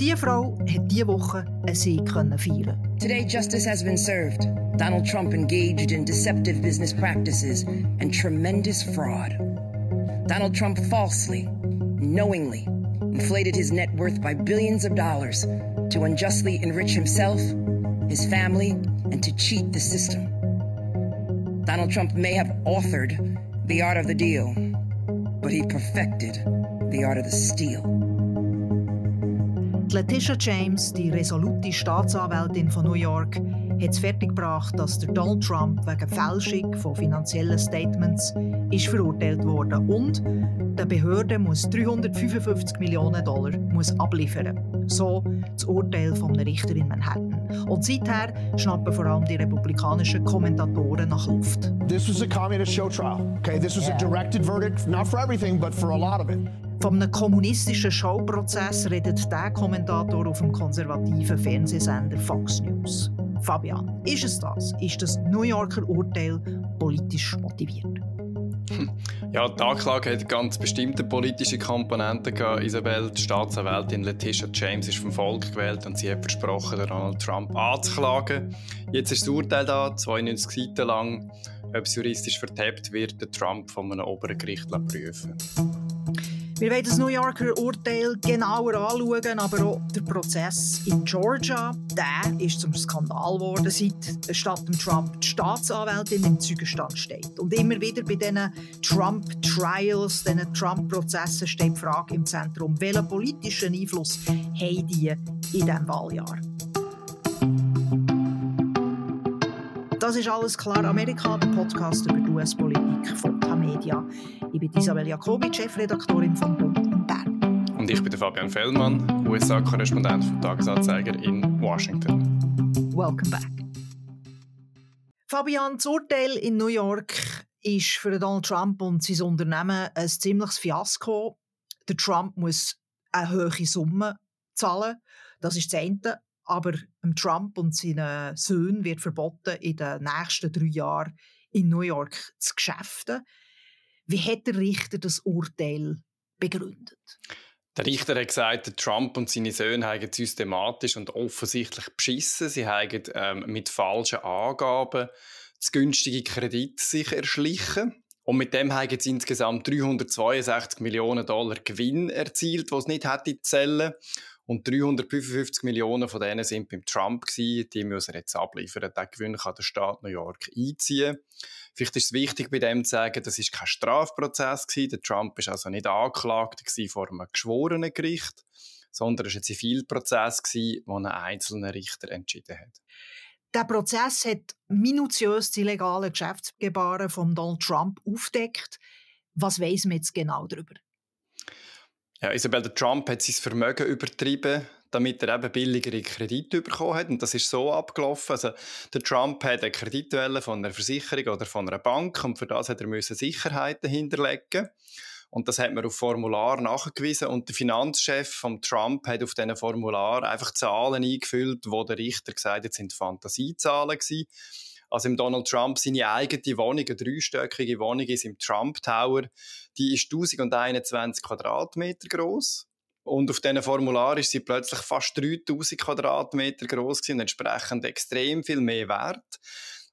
Frau hat diese Woche einen Sieg feiern. Today, justice has been served. Donald Trump engaged in deceptive business practices and tremendous fraud. Donald Trump falsely, knowingly, inflated his net worth by billions of dollars to unjustly enrich himself, his family, and to cheat the system. Donald Trump may have authored the art of the deal, but he perfected the art of the steal. Letitia James, die resolute Staatsanwältin von New York, hat es fertiggebracht, dass der Donald Trump wegen Fälschung von finanziellen Statements ist verurteilt wurde und der Behörde muss 355 Millionen Dollar muss abliefern. So das Urteil von einem Richter in Manhattan. Und seither schnappen vor allem die republikanischen Kommentatoren nach Luft. This was a communist show trial. Okay, this was a directed verdict, not for everything, but for a lot of it. Von einem kommunistischen Showprozess redet der Kommentator auf dem konservativen Fernsehsender Fox News. Fabian, ist es das? Ist das New Yorker Urteil politisch motiviert? Ja, die Anklage hat ganz bestimmte politische Komponenten gehabt. Isabel, die Staatsanwältin Letitia James, ist vom Volk gewählt und sie hat versprochen, Donald Trump anzuklagen. Jetzt ist das Urteil da, 92 Seiten lang. Ob es juristisch vertappt wird, der Trump von einem oberen Gericht prüfen. Wir wollen das New Yorker Urteil genauer anschauen, aber auch der Prozess in Georgia, der ist zum Skandal geworden, seit statt Trump die Staatsanwältin im Zeugenstand steht. Und immer wieder bei diesen Trump-Trials, diesen Trump-Prozessen steht die Frage im Zentrum, welchen politischen Einfluss haben die in diesem Wahljahr? Das ist alles klar. Amerika, der Podcast über die US-Politik von Tamedia. Ich bin Isabel Jacobi, Chefredaktorin von Bund in Bern. Und ich bin Fabian Fellmann, USA-Korrespondent vom Tagesanzeiger in Washington. Welcome back. Fabian, das Urteil in New York ist für Donald Trump und sein Unternehmen ein ziemliches Fiasko. Der Trump muss eine hohe Summe zahlen. Das ist das eine aber Trump und seinen Söhnen wird verboten, in den nächsten drei Jahren in New York zu geschäften. Wie hat der Richter das Urteil begründet? Der Richter hat gesagt, Trump und seine Söhne haben systematisch und offensichtlich beschissen. Sie haben ähm, mit falschen Angaben zu günstige Kredite sich erschlichen. Und mit dem haben sie insgesamt 362 Millionen Dollar Gewinn erzielt, was nicht hätte zählen. Und 355 Millionen von denen sind beim Trump gewesen. Die müssen jetzt abliefern. Den Gewinn kann der Staat New York einziehen. Vielleicht ist es wichtig, bei dem zu sagen, das ist kein Strafprozess gewesen. Der Trump ist also nicht angeklagt vor einem geschworenen Gericht, sondern es war ein Zivilprozess gewesen, wo ein einzelner Richter entschieden hat. Der Prozess hat minutiös die illegale Geschäftsgebaren von Donald Trump aufdeckt. Was weiß man jetzt genau darüber? Ja, Isabel, der Trump hat sein Vermögen übertrieben, damit er eben billigere Kredite bekommen hat. Und das ist so abgelaufen. Also, der Trump hat eine Kreditwelle von einer Versicherung oder von einer Bank und für das hat er Sicherheiten hinterlegen. Und das hat man auf Formular nachgewiesen. Und der Finanzchef von Trump hat auf diesen Formular einfach Zahlen eingefüllt, wo der Richter gesagt hat, sind Fantasiezahlen gewesen. Also im Donald Trump seine eigene Wohnung, eine dreistöckige Wohnung ist im Trump Tower, die ist 1021 Quadratmeter groß. Und auf diesen Formular ist sie plötzlich fast 3000 Quadratmeter groß und entsprechend extrem viel mehr wert.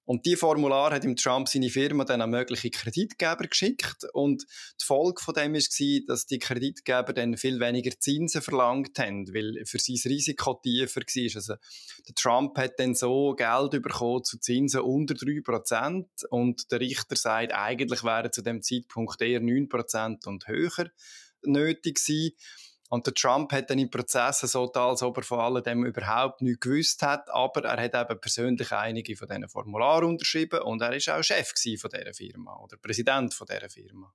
Und die Formular hat im Trump seine Firma dann an mögliche Kreditgeber geschickt. Und die Folge von dem war, dass die Kreditgeber dann viel weniger Zinsen verlangt haben, weil für sein Risiko tiefer war. Also, der Trump hat dann so Geld bekommen zu Zinsen unter 3%. Und der Richter sagt, eigentlich wären zu dem Zeitpunkt eher 9% und höher nötig gewesen. Und der Trump hat dann im Prozess so da, als ob er von alledem überhaupt nichts gewusst hat, aber er hat eben persönlich einige von diesen Formularen unterschrieben und er ist auch Chef von dieser Firma oder Präsident von dieser Firma.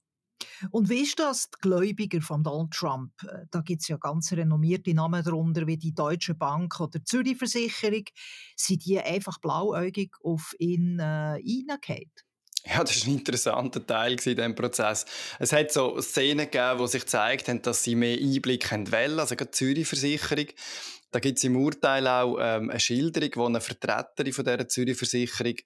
Und wie ist das, die Gläubiger von Donald Trump? Äh, da gibt es ja ganz renommierte Namen darunter, wie die Deutsche Bank oder die Zürich Versicherung. Sind die einfach blauäugig auf ihn äh, reingefallen? Ja, das war ein interessanter Teil in diesem Prozess. Es hat so Szenen gegeben, wo sich gezeigt haben, dass sie mehr Einblick wollen, also gerade die Zürich-Versicherung. Da gibt es im Urteil auch ähm, eine Schilderung, wo eine Vertreterin von dieser Zürich-Versicherung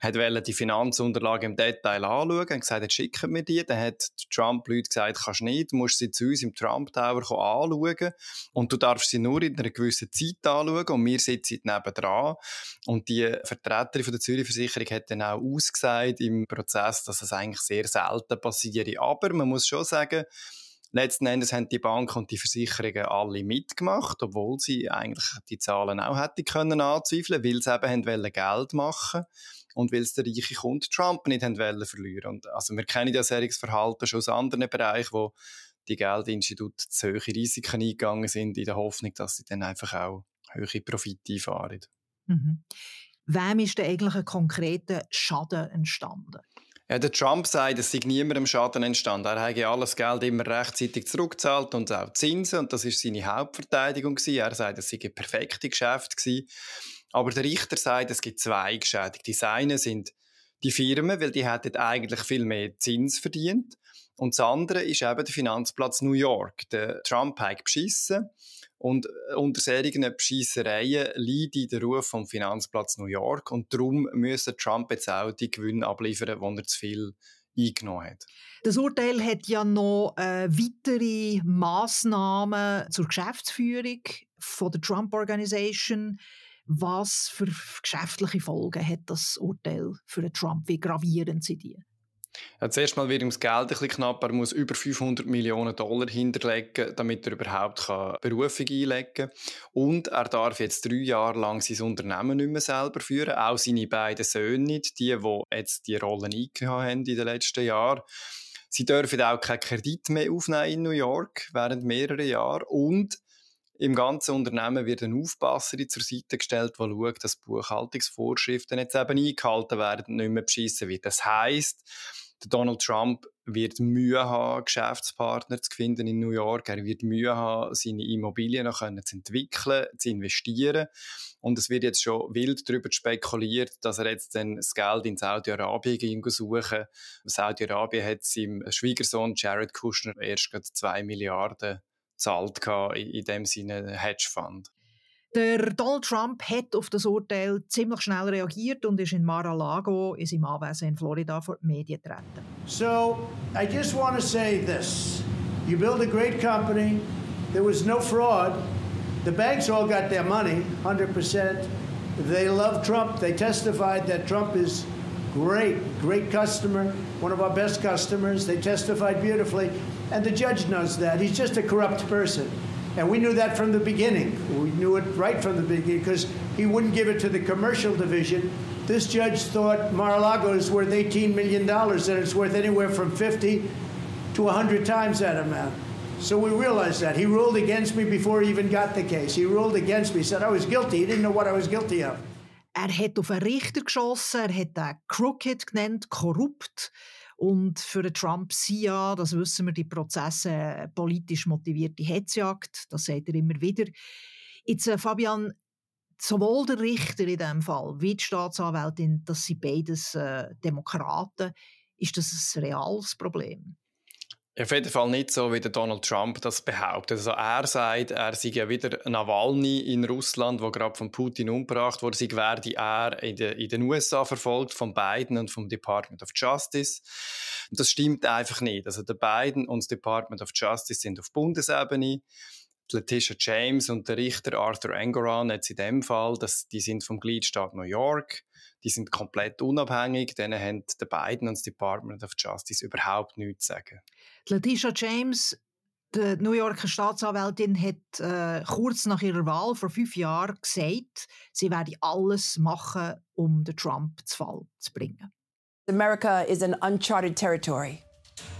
hat die Finanzunterlagen im Detail anschauen und gesagt, jetzt schicken wir die. Dann hat Trump Leute gesagt, kannst nicht, musst sie zu uns im Trump Tower anschauen und du darfst sie nur in einer gewissen Zeit anschauen und wir sitzen nebendran. Und die Vertreterin von der Zürich Versicherung hat dann auch ausgesagt im Prozess, dass das eigentlich sehr selten passiert. Aber man muss schon sagen, Letzten Endes haben die Banken und die Versicherungen alle mitgemacht, obwohl sie eigentlich die Zahlen auch hätten können anzweifeln, weil sie eben Geld machen und weil es der reiche Kunde Trump nicht haben wollen verlieren. Und also wir kennen ja solches Verhalten schon aus anderen Bereichen, wo die Geldinstitute zu hohe Risiken eingegangen sind, in der Hoffnung, dass sie dann einfach auch hohe Profite einfahren. Mhm. Wem ist denn eigentlich ein konkreter Schaden entstanden? Ja, der Trump sagt, es sei niemandem Schaden entstanden. Er habe alles Geld immer rechtzeitig zurückgezahlt und auch Zinsen. Und das war seine Hauptverteidigung. Er sagt, es sei ein perfektes Geschäft gewesen. Aber der Richter sagt, es gibt zwei Geschädigte. Die eine sind die Firmen, weil die hätten eigentlich viel mehr Zins verdient. Und das andere ist eben der Finanzplatz New York. Der Trump hat beschissen. Und äh, unter solchen Bescheissereien leidet der Ruf vom Finanzplatz New York und darum müsse Trump jetzt auch die Gewinne abliefern, die er zu viel eingenommen hat. Das Urteil hat ja noch äh, weitere Massnahmen zur Geschäftsführung von der Trump Organization. Was für geschäftliche Folgen hat das Urteil für Trump? Wie gravierend sind die? Ja, zuerst mal wird ihm das Geld ein bisschen knapp. Er muss über 500 Millionen Dollar hinterlegen, damit er überhaupt kann Berufung einlegen kann. Und er darf jetzt drei Jahre lang sein Unternehmen nicht mehr selber führen. Auch seine beiden Söhne nicht, die, die jetzt die Rollen eingenommen haben in den letzten Jahren. Sie dürfen auch keinen Kredit mehr aufnehmen in New York während mehrerer Jahre. Und im ganzen Unternehmen wird eine Aufpasserin zur Seite gestellt, die schaut, dass Buchhaltungsvorschriften jetzt eben eingehalten werden und nicht mehr beschissen wird. Das heisst, Donald Trump wird Mühe haben, Geschäftspartner zu finden in New York. Er wird Mühe haben, seine Immobilien noch zu entwickeln, zu investieren. Und es wird jetzt schon wild darüber spekuliert, dass er jetzt dann das Geld in Saudi-Arabien suchen Saudi-Arabien hat seinem Schwiegersohn Jared Kushner erst zwei Milliarden gezahlt in dem Sinne Hedgefonds. Der Donald Trump hat auf das Urteil ziemlich schnell reagiert und ist in Mar-a-Lago, in seinem Anwesen in Florida, vor die Medien getreten. So, I just want to say this. You build a great company. There was no fraud. The banks all got their money, 100%. They love Trump. They testified that Trump is great, great customer, one of our best customers. They testified beautifully. And the judge knows that. He's just a corrupt person. And we knew that from the beginning. We knew it right from the beginning because he wouldn't give it to the commercial division. This judge thought Mar-a-Lago is worth $18 million and it's worth anywhere from 50 to 100 times that amount. So we realized that. He ruled against me before he even got the case. He ruled against me, said I was guilty. He didn't know what I was guilty of. Er hat auf einen Richter geschossen, er hat crooked genannt, korrupt. Und für den Trump sind ja, das wissen wir, die Prozesse äh, politisch motivierte Hetzjagd. Das sagt er immer wieder. Jetzt, äh, Fabian, sowohl der Richter in diesem Fall wie die Staatsanwältin, das sind beides äh, Demokraten. Ist das ein reales Problem? Auf jeden Fall nicht so, wie Donald Trump das behauptet. Also er sagt, er sei ja wieder Nawalny in Russland, wo gerade von Putin umgebracht wurde, sei werde er in, de, in den USA verfolgt von Biden und vom Department of Justice. Und das stimmt einfach nicht. Also der Biden und das Department of Justice sind auf Bundesebene. Letitia James und der Richter Arthur Engoron jetzt in dem Fall, das, die sind vom Gliedstaat New York die sind komplett unabhängig, denen haben die beiden und das Department of Justice überhaupt nichts zu sagen. Letitia James, die New Yorker Staatsanwältin, hat äh, kurz nach ihrer Wahl vor fünf Jahren gesagt, sie werde alles machen, um den Trump zu Fall zu bringen. America is an uncharted territory.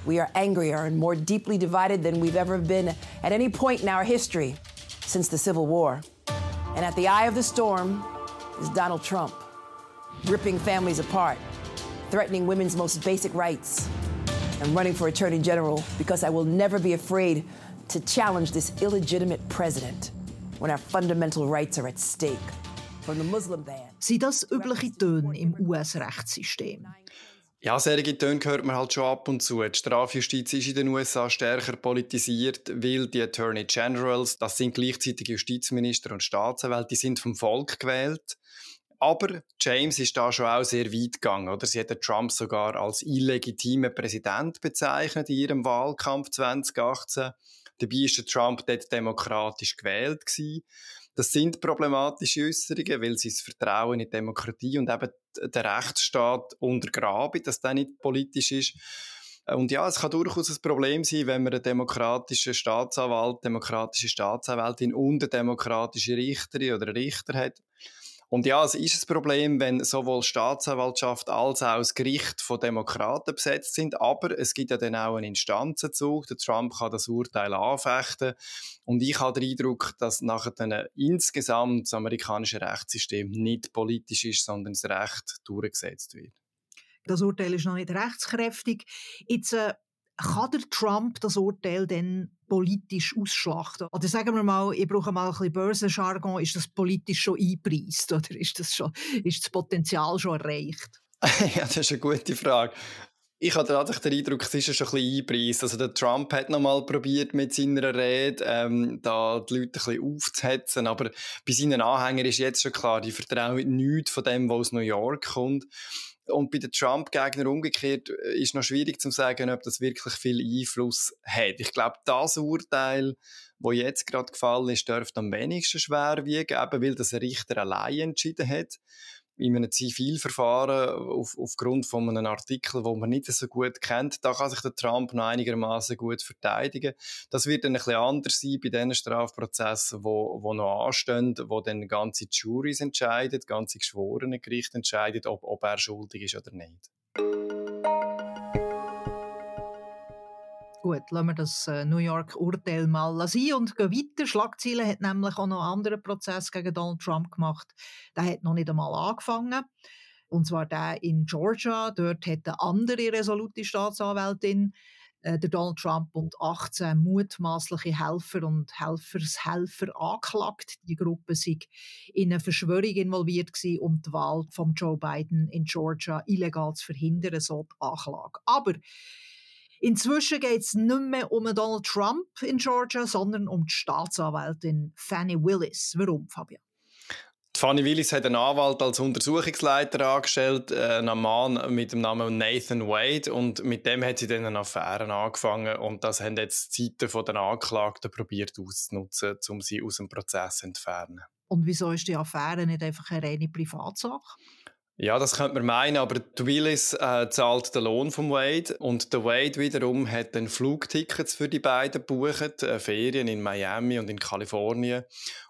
We are angrier and more deeply divided than we've ever been at any point in our history since the Civil War. And at the eye of the storm is Donald Trump. ripping families apart, threatening women's most basic rights. I'm running for Attorney General because I will never be afraid to challenge this illegitimate president when our fundamental rights are at stake. From the Muslim ban. Sind das übliche Töne im US-Rechtssystem? Ja, solche Töne hört man halt schon ab und zu. Die Strafjustiz ist in den USA stärker politisiert, weil die Attorney Generals, das sind gleichzeitig Justizminister und Staatsanwälte, die sind vom Volk gewählt aber James ist da schon auch sehr weit gegangen. Oder? Sie hat Trump sogar als illegitimen Präsident bezeichnet in ihrem Wahlkampf 2018. Dabei ist Trump dort demokratisch gewählt gewesen. Das sind problematische Äußerungen, weil sie das Vertrauen in die Demokratie und eben den Rechtsstaat untergraben, dass der nicht politisch ist. Und ja, es kann durchaus ein Problem sein, wenn man einen demokratischen Staatsanwalt, demokratische Staatsanwältin und eine demokratische Richterin oder Richter hat. Und ja, es ist ein Problem, wenn sowohl Staatsanwaltschaft als auch das Gericht von Demokraten besetzt sind. Aber es gibt ja dann auch einen Instanzenzug. Der Trump kann das Urteil anfechten. Und ich habe den Eindruck, dass nachher dann insgesamt das amerikanische Rechtssystem nicht politisch ist, sondern das Recht durchgesetzt wird. Das Urteil ist noch nicht rechtskräftig. Jetzt äh, kann der Trump das Urteil dann politisch ausschlachten? Oder sagen wir mal, ich brauche mal ein bisschen Börsenjargon, ist das politisch schon eingepreist oder ist das, schon, ist das Potenzial schon erreicht? ja, das ist eine gute Frage. Ich habe tatsächlich den Eindruck, es ist schon ein bisschen eingepreist. Also der Trump hat noch mal probiert mit seiner Rede, ähm, da die Leute ein bisschen aufzuhetzen, aber bei seinen Anhängern ist jetzt schon klar, die vertrauen nichts von dem, was aus New York kommt. Und bei den Trump-Gegnern umgekehrt äh, ist noch schwierig zu sagen, ob das wirklich viel Einfluss hat. Ich glaube, das Urteil, wo jetzt gerade gefallen ist, dürfte am wenigsten schwer wiegen, eben weil das ein Richter allein entschieden hat in einem Zivilverfahren auf, aufgrund von einem Artikel, wo man nicht so gut kennt, da kann sich der Trump noch einigermaßen gut verteidigen. Das wird dann ein bisschen anders sein bei den Strafprozessen, wo, wo noch anstehen, wo dann ganze Juries entscheiden, ganze geschworene Gerichte entscheiden, ob, ob er schuldig ist oder nicht. Gut, lassen wir das äh, New York-Urteil mal sein und gehen weiter. Schlagzeilen hat nämlich auch noch einen anderen Prozess gegen Donald Trump gemacht. Der hat noch nicht einmal angefangen. Und zwar der in Georgia. Dort hat eine andere resolute Staatsanwältin äh, der Donald Trump und 18 mutmaßliche Helfer und Helfershelfer angeklagt. Die Gruppe sei in eine Verschwörung involviert gewesen, um die Wahl von Joe Biden in Georgia illegal zu verhindern, so die Anklage. Aber Inzwischen geht es nicht mehr um Donald Trump in Georgia, sondern um die Staatsanwältin Fanny Willis. Warum, Fabian? Fanny Willis hat einen Anwalt als Untersuchungsleiter angestellt, äh, einen Mann mit dem Namen Nathan Wade, und mit dem hat sie dann eine Affäre angefangen und das haben jetzt die Seiten der Anklagten probiert auszunutzen, um sie aus dem Prozess zu entfernen. Und wieso ist die Affäre nicht einfach eine reine Privatsache? Ja, das könnte man meinen, aber die Willis äh, zahlt den Lohn vom Wade und der Wade wiederum hat dann Flugtickets für die beiden gebucht, äh, Ferien in Miami und in Kalifornien.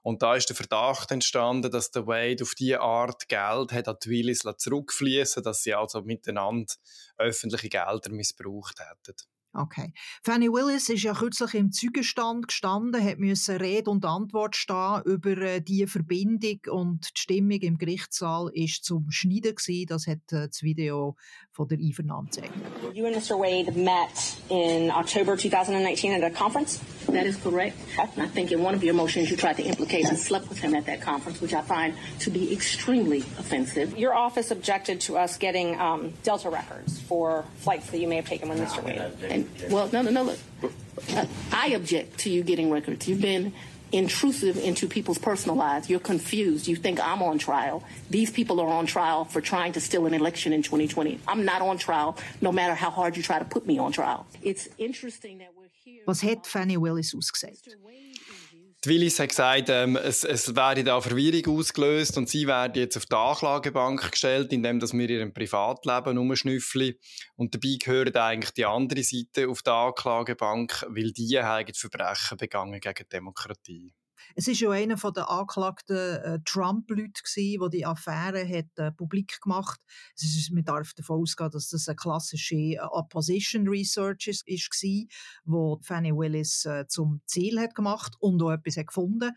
Und da ist der Verdacht entstanden, dass der Wade auf diese Art Geld hat an die Willis zurückfließen, dass sie also miteinander öffentliche Gelder missbraucht hätten. Okay. Fanny Willis ist ja kürzlich im Zeugenstand gestanden, hat müssen Rede und Antwort stehen über äh, die Verbindung und die Stimmung im Gerichtssaal ist zum Schneiden gewesen. Das hat äh, das Video von der Einvernahme gezeigt. You and Mr. Wade met in October 2019 at a conference. That is correct. I think in one of your motions you tried to implicate I slept with him at that conference, which I find to be extremely offensive. Your office objected to us getting um, Delta records for flights that you may have taken with Mr. Wade. And, well, no, no, no. Look, I object to you getting records. You've been intrusive into people's personal lives. You're confused. You think I'm on trial. These people are on trial for trying to steal an election in 2020. I'm not on trial, no matter how hard you try to put me on trial. It's interesting that. Was hat Fanny Willis ausgesagt? Die Willis hat gesagt, ähm, es, es werde da Verwirrung ausgelöst und sie werde jetzt auf die Anklagebank gestellt, indem dass wir ihrem Privatleben umschnüffeln. Und dabei gehört eigentlich die andere Seite auf die Anklagebank, weil die haben Verbrechen begangen gegen die Demokratie. Es ist ja einer der angeklagten äh, Trump-Leute, der die Affäre hat, äh, publik gemacht hat. Ist, man darf davon ausgehen, dass das eine klassische äh, Opposition Research ist, ist wo Fanny Willis äh, zum Ziel hat gemacht und auch etwas hat gefunden.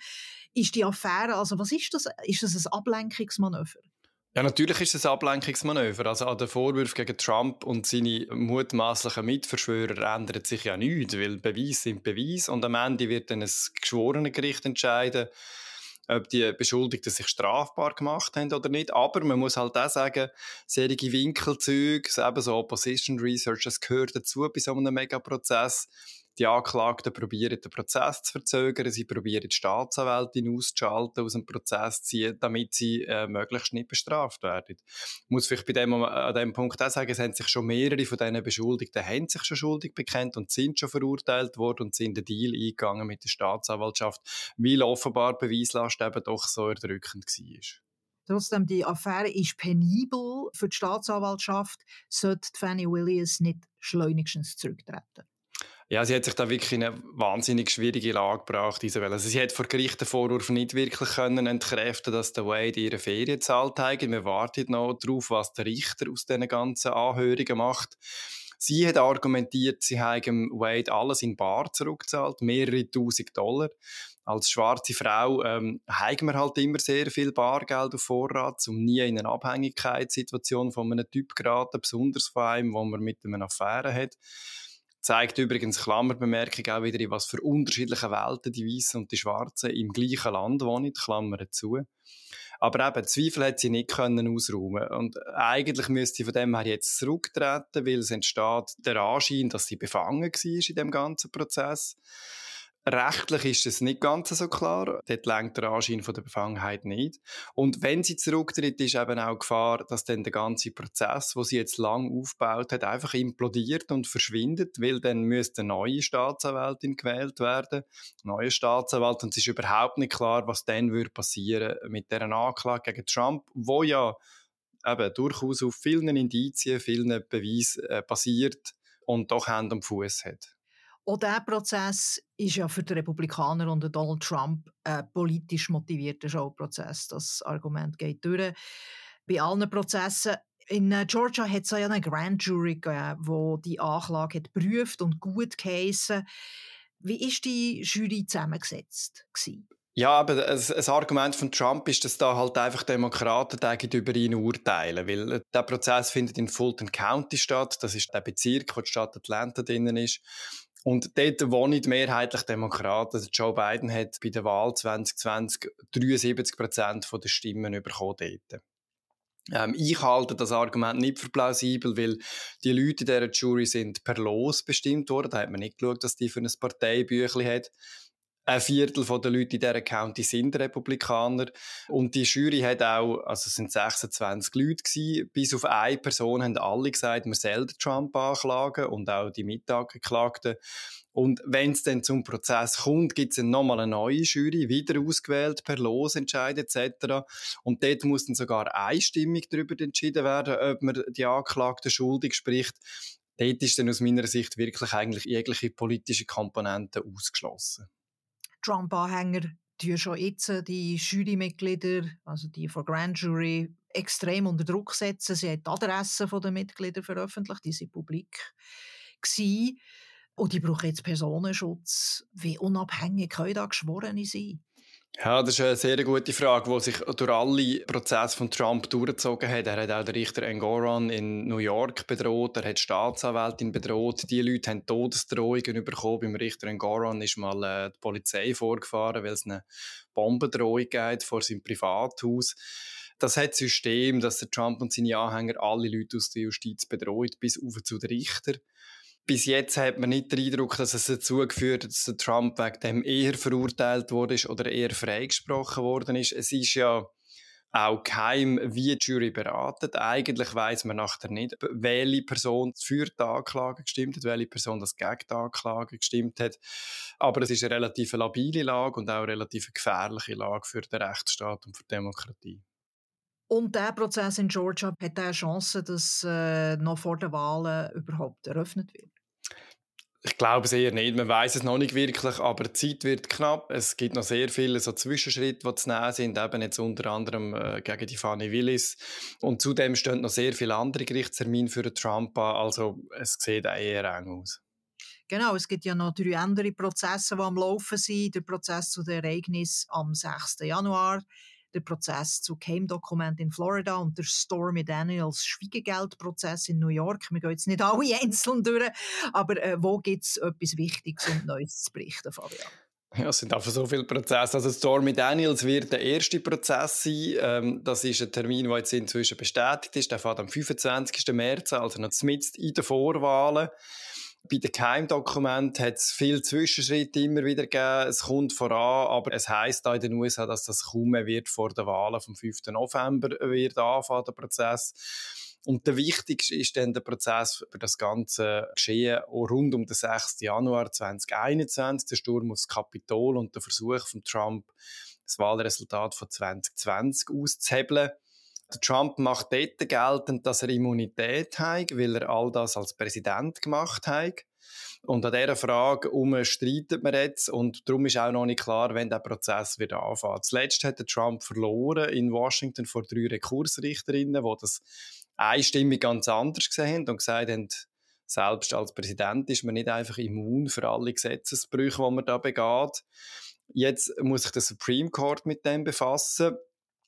Ist die Affäre, also was ist das? Ist das ein Ablenkungsmanöver? Ja, natürlich ist es ein Ablenkungsmanöver. Also an den Vorwürfen gegen Trump und seine mutmaßlichen Mitverschwörer ändert sich ja nichts, weil Beweise sind Beweise und am Ende wird dann ein geschworenes Gericht entscheiden, ob die Beschuldigten sich strafbar gemacht haben oder nicht. Aber man muss halt auch sagen, solche Winkelzüge, eben so Opposition Research, das gehört dazu bei so einem Megaprozess. Die Anklagten probieren den Prozess zu verzögern, sie probieren die Staatsanwältin auszuschalten, aus dem Prozess zu ziehen, damit sie äh, möglichst nicht bestraft werden. Ich muss vielleicht bei dem, an dem Punkt auch sagen, es haben sich schon mehrere von diesen Beschuldigten haben sich schon schuldig bekennt und sind schon verurteilt worden und sind den Deal eingegangen mit der Staatsanwaltschaft, weil offenbar Beweislast eben doch so erdrückend war. Trotzdem, die Affäre ist penibel für die Staatsanwaltschaft, sollte Fanny Williams nicht schleunigstens zurücktreten. Ja, sie hat sich da wirklich in eine wahnsinnig schwierige Lage gebracht, Isabel. Also sie hat vor Gericht den Vorwurf nicht wirklich können entkräften, dass der Wade ihre Ferien zahlt hat. Wir warten noch darauf, was der Richter aus diesen ganzen Anhörungen macht. Sie hat argumentiert, sie habe Wade alles in Bar zurückgezahlt, mehrere tausend Dollar. Als schwarze Frau ähm, haben wir halt immer sehr viel Bargeld auf Vorrat, um nie in eine Abhängigkeitssituation von einem Typ geraten, besonders von einem, wo man mit einem Affäre hat zeigt übrigens Klammerbemerkung auch wieder, in was für unterschiedliche Welten die Weißen und die Schwarzen im gleichen Land wohnen, Klammern zu. Aber eben, Zweifel hat sie nicht können ausräumen Und eigentlich müsste sie von dem her jetzt zurücktreten, weil es entsteht der Anschein, dass sie befangen war in dem ganzen Prozess. Rechtlich ist es nicht ganz so klar. Dort lenkt der Anschein von der Befangenheit nicht. Und wenn sie zurücktritt, ist eben auch Gefahr, dass dann der ganze Prozess, wo sie jetzt lang aufgebaut hat, einfach implodiert und verschwindet, weil dann müsste eine neue Staatsanwältin gewählt werden, neue Staatsanwalt, und es ist überhaupt nicht klar, was dann würde passieren mit der Anklage gegen Trump, wo ja eben durchaus auf vielen Indizien, vielen Beweisen äh, basiert und doch Hand am Fuß hat. Auch dieser Prozess ist ja für die Republikaner und Donald Trump ein politisch motivierter Showprozess. Das Argument geht durch. Bei allen Prozessen in äh, Georgia hat es ja eine Grand Jury gegeben, die die Anklage hat geprüft und gut geheissen. Wie war die Jury zusammengesetzt? Gewesen? Ja, aber ein, Argument von Trump ist, dass da halt einfach Demokraten über ihn urteilen, weil der Prozess findet in Fulton County statt. Das ist der Bezirk, wo die Stadt Atlanta drinnen ist. Und dort wohnen mehrheitlich Demokraten. Also Joe Biden hat bei der Wahl 2020 73 Prozent der Stimmen bekommen dort. Ähm, ich halte das Argument nicht für plausibel, weil die Leute in dieser Jury sind per Los bestimmt worden. Da hat man nicht geschaut, dass die für ein Parteibüchlein hat. Ein Viertel der Leute in dieser County sind Republikaner. Und die Jury hat auch, also es sind 26 Leute gewesen, bis auf eine Person haben alle gesagt, man soll Trump anklagen und auch die Mitangeklagten. Und wenn es dann zum Prozess kommt, gibt es nochmal eine neue Jury, wieder ausgewählt per Losentscheid etc. Und dort muss dann sogar einstimmig darüber entschieden werden, ob man die Anklagten schuldig spricht. Dort ist dann aus meiner Sicht wirklich eigentlich jegliche politische Komponente ausgeschlossen. Trump-Anhänger tun schon jetzt die Jurymitglieder, also die von Grand Jury, extrem unter Druck setzen. Sie haben die Adressen der Mitglieder veröffentlicht, die sind publik gewesen. Und die brauchen jetzt Personenschutz. Wie unabhängig können da Geschworene sein? Ja, das ist eine sehr gute Frage, die sich durch alle Prozesse von Trump durchgezogen hat. Er hat auch den Richter Engoron in New York bedroht, er hat die Staatsanwältin bedroht. Die Leute haben Todesdrohungen bekommen. Beim Richter Engoron ist mal äh, die Polizei vorgefahren, weil es eine Bombendrohung gibt vor seinem Privathaus. Das hat das System, dass der Trump und seine Anhänger alle Leute aus der Justiz bedroht, bis auf zu den Richter bis jetzt hat man nicht den Eindruck, dass es dazu geführt hat, dass Trump wegen dem eher verurteilt wurde oder eher freigesprochen worden ist. Es ist ja auch geheim, wie die Jury beratet. Eigentlich weiß man nachher nicht, welche Person für die Anklage gestimmt hat, welche Person das gegen die Anklage gestimmt hat. Aber es ist eine relativ labile Lage und auch eine relativ gefährliche Lage für den Rechtsstaat und für die Demokratie. Und der Prozess in Georgia hat eine Chance, dass äh, noch vor den Wahlen überhaupt eröffnet wird? Ich glaube es eher nicht. Man weiß es noch nicht wirklich, aber die Zeit wird knapp. Es gibt noch sehr viele so Zwischenschritte, die zu nehmen sind, eben jetzt unter anderem äh, gegen die Fanny Willis. Und zudem stehen noch sehr viele andere Gerichtstermine für Trump an. Also es sieht eher eng aus. Genau, es gibt ja noch drei andere Prozesse, die am Laufen sind. Der Prozess zu den Ereignissen am 6. Januar, der Prozess zu Came-Dokument in Florida und der Stormy Daniels Schwiegegeldprozess in New York. Wir gehen jetzt nicht alle einzeln durch, aber äh, wo gibt es etwas Wichtiges und Neues zu berichten, Fabian? Ja, es sind einfach so viele Prozesse. Also Stormy Daniels wird der erste Prozess sein. Ähm, das ist ein Termin, der jetzt inzwischen bestätigt ist. Der fährt am 25. März, also noch mitten in den Vorwahlen. Bei den Geheimdokumenten hat es viele Zwischenschritte immer wieder gegeben. Es kommt voran, aber es heißt da in den USA, dass das kaum mehr wird vor den Wahlen vom 5. November wird anfangen, der Prozess. Und der wichtigste ist dann der Prozess für das ganze Geschehen rund um den 6. Januar 2021, der Sturm aufs Kapitol und der Versuch von Trump, das Wahlresultat von 2020 auszuhebeln. Trump macht dort geltend, dass er Immunität hat, weil er all das als Präsident gemacht hat. Und an dieser Frage um streitet man jetzt und darum ist auch noch nicht klar, wenn der Prozess wieder anfängt. Zuletzt hat Trump verloren in Washington vor drei Rekursrichterinnen, die das einstimmig ganz anders gesehen haben und gesagt haben, selbst als Präsident ist man nicht einfach immun für alle Gesetzesbrüche, die man da begeht. Jetzt muss sich der Supreme Court mit dem befassen.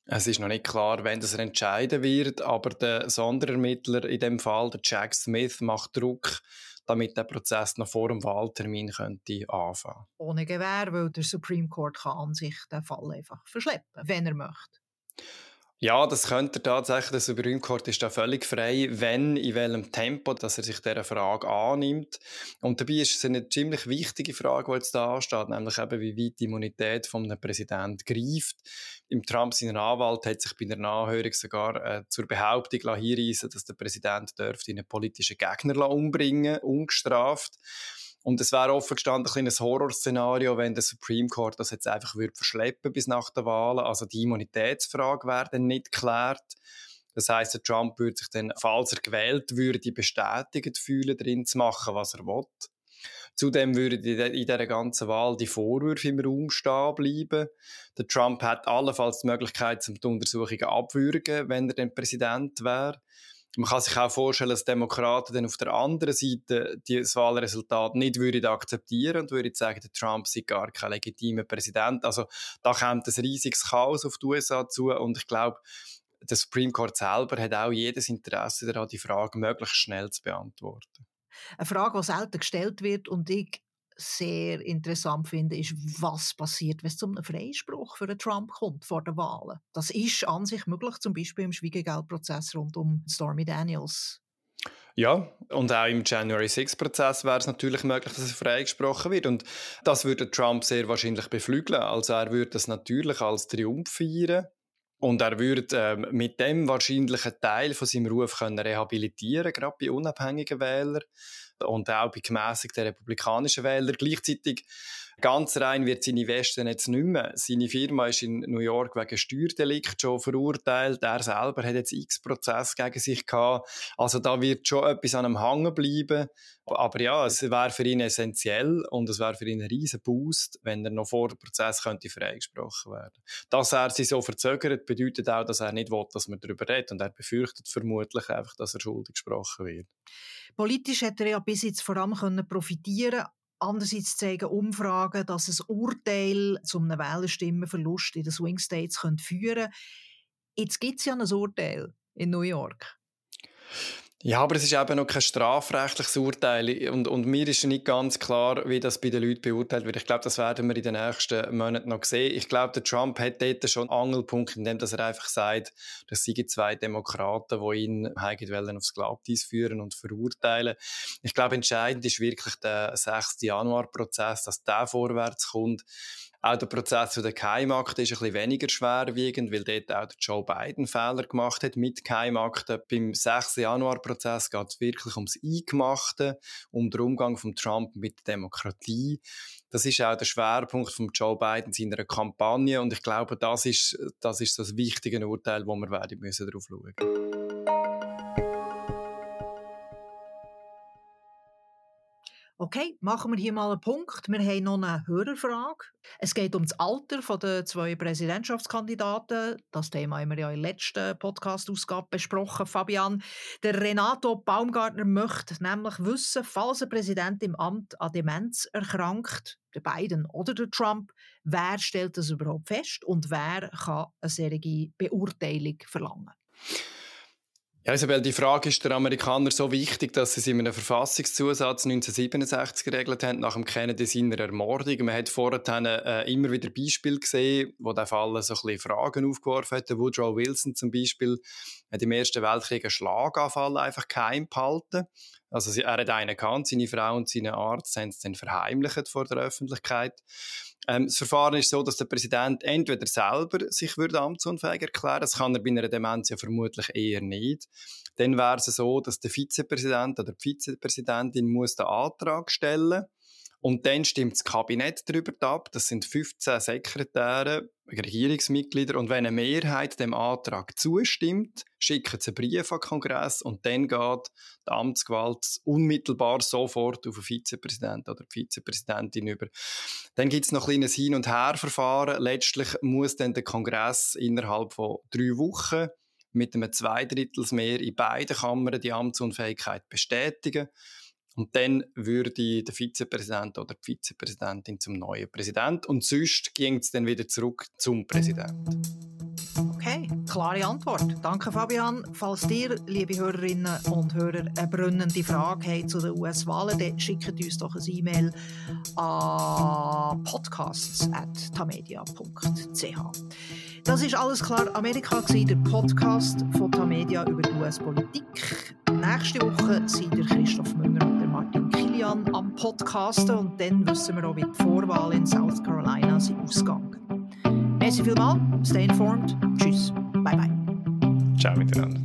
Es ist noch nicht klar, wenn das entscheiden wird, aber der Sonderermittler in dem Fall, der Jack Smith, macht Druck, damit der Prozess noch vor dem Wahltermin könnte anfangen. Ohne Gewähr, weil der Supreme Court kann an sich den Fall einfach verschleppen, wenn er möchte. Ja, das könnte er tatsächlich. Supreme Court ist da völlig frei, wenn, in welchem Tempo, dass er sich dieser Frage annimmt. Und dabei ist es eine ziemlich wichtige Frage, die jetzt da ansteht, nämlich eben, wie weit die Immunität von einem Präsidenten greift. Im Trump, seiner Anwalt, hat sich bei der Anhörung sogar äh, zur Behauptung hinreissen dass der Präsident dürfte einen politischen Gegner umbringen, ungestraft. Und es wäre offen gestanden ein, ein Horrorszenario, wenn der Supreme Court das jetzt einfach würde verschleppen bis nach der Wahl. Also die Immunitätsfrage wäre dann nicht geklärt. Das heißt, der Trump würde sich dann, falls er gewählt würde, bestätigt fühlen, drin zu machen, was er will. Zudem würden in dieser ganzen Wahl die Vorwürfe im Raum stehen bleiben. Der Trump hat allenfalls die Möglichkeit, die Untersuchungen abwürgen, wenn er dann Präsident wäre. Man kann sich auch vorstellen, dass Demokraten dann auf der anderen Seite das Wahlresultat nicht würden akzeptieren und würden sagen, der Trump sei gar kein legitimer Präsident. Also da kommt ein riesiges Chaos auf die USA zu und ich glaube, der Supreme Court selber hat auch jedes Interesse daran, die Frage möglichst schnell zu beantworten. Eine Frage, die selten gestellt wird und ich sehr interessant finde, ist, was passiert, wenn es zu einem Freispruch für Trump kommt vor den Wahlen. Das ist an sich möglich, zum Beispiel im Schwiegegeldprozess rund um Stormy Daniels. Ja, und auch im January 6-Prozess wäre es natürlich möglich, dass er freigesprochen wird. Und das würde Trump sehr wahrscheinlich beflügeln. Also er würde das natürlich als Triumph feiern. Und er würde ähm, mit dem wahrscheinlich einen Teil von seinem Ruf können rehabilitieren, gerade bei unabhängigen Wählern und auch bei gemäßigten republikanischen Wählern. Gleichzeitig Ganz rein wird seine Westen jetzt nicht mehr. Seine Firma ist in New York wegen Steuerdelikt schon verurteilt. Er selber hat jetzt x Prozess gegen sich gehabt. Also da wird schon etwas an einem hängen bleiben. Aber ja, es wäre für ihn essentiell und es wäre für ihn ein riesen Boost, wenn er noch vor dem Prozess könnte freigesprochen werden. Dass er sich so verzögert, bedeutet auch, dass er nicht will, dass man darüber redet und er befürchtet vermutlich einfach, dass er schuldig gesprochen wird. Politisch hätte er ja bis jetzt vor allem profitieren Andererseits zeigen Umfragen, dass ein Urteil zu einem Wählerstimmenverlust in den Swing States führen könnte. Jetzt gibt es ja ein Urteil in New York. Ja, aber es ist eben noch kein strafrechtliches Urteil und, und mir ist nicht ganz klar, wie das bei den Leuten beurteilt wird. Ich glaube, das werden wir in den nächsten Monaten noch sehen. Ich glaube, der Trump hat dort schon einen Angelpunkt, indem er einfach sagt, dass sie zwei Demokraten, die ihn wollen, aufs Glatteis führen und verurteilen. Ich glaube, entscheidend ist wirklich der 6. Januar-Prozess, dass der vorwärts kommt. Auch der Prozess zu der Keimakte ist ein bisschen weniger schwerwiegend, weil dort auch Joe Biden Fehler gemacht hat mit Keimakten. Beim 6. Januar-Prozess geht es wirklich ums Eingemachte, um den Umgang von Trump mit der Demokratie. Das ist auch der Schwerpunkt von Joe Biden seiner Kampagne und ich glaube, das ist das, ist das wichtige Urteil, wo wir werden müssen darauf schauen müssen. Okay, machen wir hier mal einen Punkt. Wir haben noch eine Hörerfrage. Es geht um das Alter der zwei Präsidentschaftskandidaten. Das Thema haben wir ja in der letzten Podcast-Ausgabe besprochen, Fabian. Der Renato Baumgartner möchte nämlich wissen, falls ein Präsident im Amt an Demenz erkrankt, der Biden oder der Trump, wer stellt das überhaupt fest und wer kann eine solche Beurteilung verlangen? Ja, Isabel, die Frage ist der Amerikaner so wichtig, dass sie es in einem Verfassungszusatz 1967 geregelt haben, nach dem Kennedy seiner Ermordung. Man hat vorher äh, immer wieder Beispiele gesehen, wo der Fall so ein bisschen Fragen aufgeworfen hat. Woodrow Wilson zum Beispiel hat im Ersten Weltkrieg einen Schlaganfall einfach geheim behalten. Also er hat einen gehabt, seine Frau und seine Arzt haben es dann verheimlicht vor der Öffentlichkeit. Ähm, das Verfahren ist so, dass der Präsident entweder selber sich würde amtsunfähig erklären, das kann er bei einer Demenz ja vermutlich eher nicht. Dann wäre es so, dass der Vizepräsident oder die Vizepräsidentin muss den Antrag stellen muss. Und dann stimmt das Kabinett darüber ab. Das sind 15 Sekretäre, Regierungsmitglieder. Und wenn eine Mehrheit dem Antrag zustimmt, schicken sie einen Brief an den Kongress und dann geht die Amtsgewalt unmittelbar sofort auf den Vizepräsidenten oder die Vizepräsidentin über. Dann gibt es noch ein kleines Hin- und Her-Verfahren. Letztlich muss dann der Kongress innerhalb von drei Wochen mit einem Zweidrittelsmehr in beiden Kammern die Amtsunfähigkeit bestätigen. Und dann würde der Vizepräsident oder die Vizepräsidentin zum neuen Präsident und sonst ging es dann wieder zurück zum Präsidenten. Okay, klare Antwort. Danke, Fabian. Falls ihr, liebe Hörerinnen und Hörer, eine brennende Frage habt zu den US-Wahlen, dann schickt uns doch ein E-Mail an podcasts.tamedia.ch. Das ist alles klar Amerika, der Podcast von Tamedia über die US-Politik. Nächste Woche sind Christoph Müller und Martin Kilian am Podcasten und dann wissen wir auch, wie die Vorwahl in South Carolina ausgegangen. Merci vielmals, stay informed, tschüss, バイバイ。じゃあ見てなんだ。